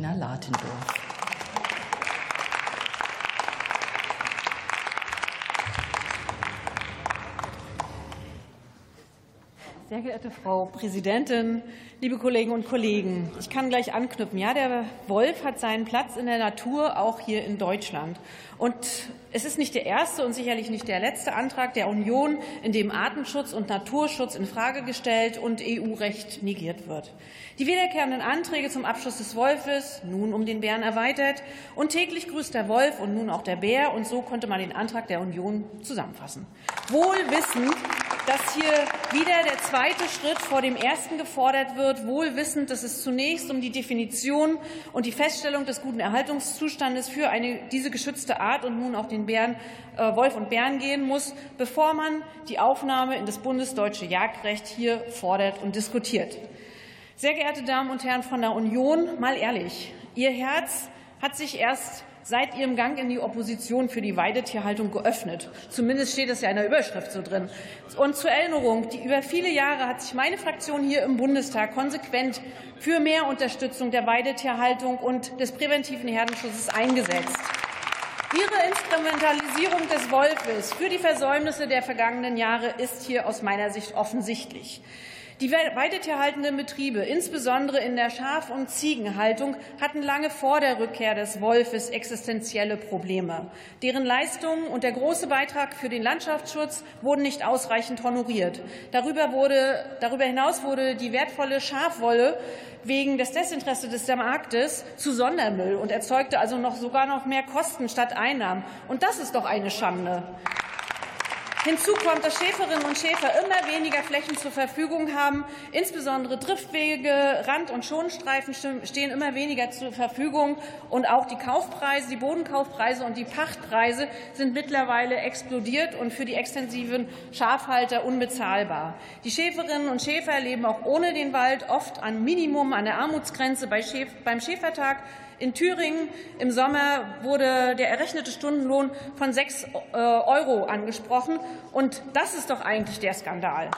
Bettina Latendorf. Sehr geehrte Frau Präsidentin, liebe Kolleginnen und Kollegen, ich kann gleich anknüpfen. Ja, der Wolf hat seinen Platz in der Natur, auch hier in Deutschland. Und es ist nicht der erste und sicherlich nicht der letzte Antrag der Union, in dem Artenschutz und Naturschutz in Frage gestellt und EU-Recht negiert wird. Die wiederkehrenden Anträge zum Abschluss des Wolfes, nun um den Bären erweitert, und täglich grüßt der Wolf und nun auch der Bär. Und so konnte man den Antrag der Union zusammenfassen. Wohl wissend, dass hier wieder der zweite Schritt vor dem ersten gefordert wird, wohl wissend, dass es zunächst um die Definition und die Feststellung des guten Erhaltungszustandes für eine, diese geschützte Art und nun auch den Bären, äh, Wolf und Bären gehen muss, bevor man die Aufnahme in das bundesdeutsche Jagdrecht hier fordert und diskutiert. Sehr geehrte Damen und Herren von der Union, mal ehrlich, Ihr Herz hat sich erst seit ihrem Gang in die Opposition für die Weidetierhaltung geöffnet. Zumindest steht es ja in der Überschrift so drin. Und zur Erinnerung, die über viele Jahre hat sich meine Fraktion hier im Bundestag konsequent für mehr Unterstützung der Weidetierhaltung und des präventiven Herdenschutzes eingesetzt. Ihre Instrumentalisierung des Wolfes für die Versäumnisse der vergangenen Jahre ist hier aus meiner Sicht offensichtlich. Die weidetierhaltenden Betriebe, insbesondere in der Schaf- und Ziegenhaltung, hatten lange vor der Rückkehr des Wolfes existenzielle Probleme. Deren Leistungen und der große Beitrag für den Landschaftsschutz wurden nicht ausreichend honoriert. Darüber, wurde, darüber hinaus wurde die wertvolle Schafwolle wegen des Desinteresses des Marktes zu Sondermüll und erzeugte also noch sogar noch mehr Kosten statt Einnahmen. Und das ist doch eine Schande. Hinzu kommt, dass Schäferinnen und Schäfer immer weniger Flächen zur Verfügung haben. Insbesondere Driftwege, Rand- und Schonstreifen stehen immer weniger zur Verfügung. Und auch die Kaufpreise, die Bodenkaufpreise und die Pachtpreise sind mittlerweile explodiert und für die extensiven Schafhalter unbezahlbar. Die Schäferinnen und Schäfer leben auch ohne den Wald oft an Minimum, an der Armutsgrenze beim Schäfertag. In Thüringen im Sommer wurde der errechnete Stundenlohn von 6 äh, Euro angesprochen. Und das ist doch eigentlich der Skandal.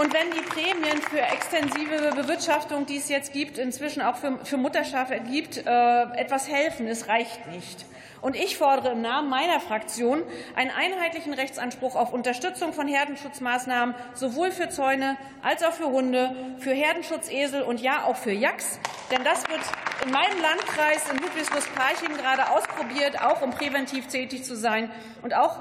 Und wenn die Prämien für extensive Bewirtschaftung, die es jetzt gibt, inzwischen auch für, für Mutterschafe gibt, äh, etwas helfen, es reicht nicht. Und ich fordere im Namen meiner Fraktion einen einheitlichen Rechtsanspruch auf Unterstützung von Herdenschutzmaßnahmen sowohl für Zäune als auch für Hunde, für Herdenschutzesel und ja auch für Yaks. Denn das wird in meinem Landkreis in Ludwigslust-Parchim gerade ausprobiert, auch um präventiv tätig zu sein. Und auch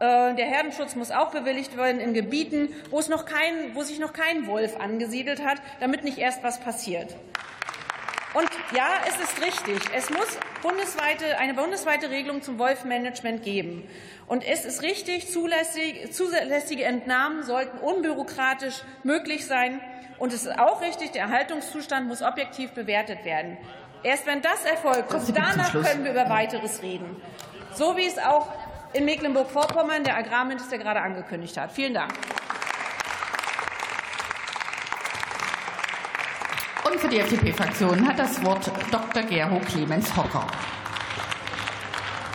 der Herdenschutz muss auch bewilligt werden in Gebieten, wo, es noch kein, wo sich noch kein Wolf angesiedelt hat, damit nicht erst was passiert. Und ja, es ist richtig. Es muss bundesweite, eine bundesweite Regelung zum Wolfmanagement geben. Und es ist richtig, zulässig, zulässige Entnahmen sollten unbürokratisch möglich sein. Und es ist auch richtig, der Erhaltungszustand muss objektiv bewertet werden. Erst wenn das erfolgt, danach können wir über weiteres reden. So wie es auch in Mecklenburg-Vorpommern der Agrarminister gerade angekündigt hat. Vielen Dank. Und für die FDP-Fraktion hat das Wort Dr. Gero Clemens Hocker.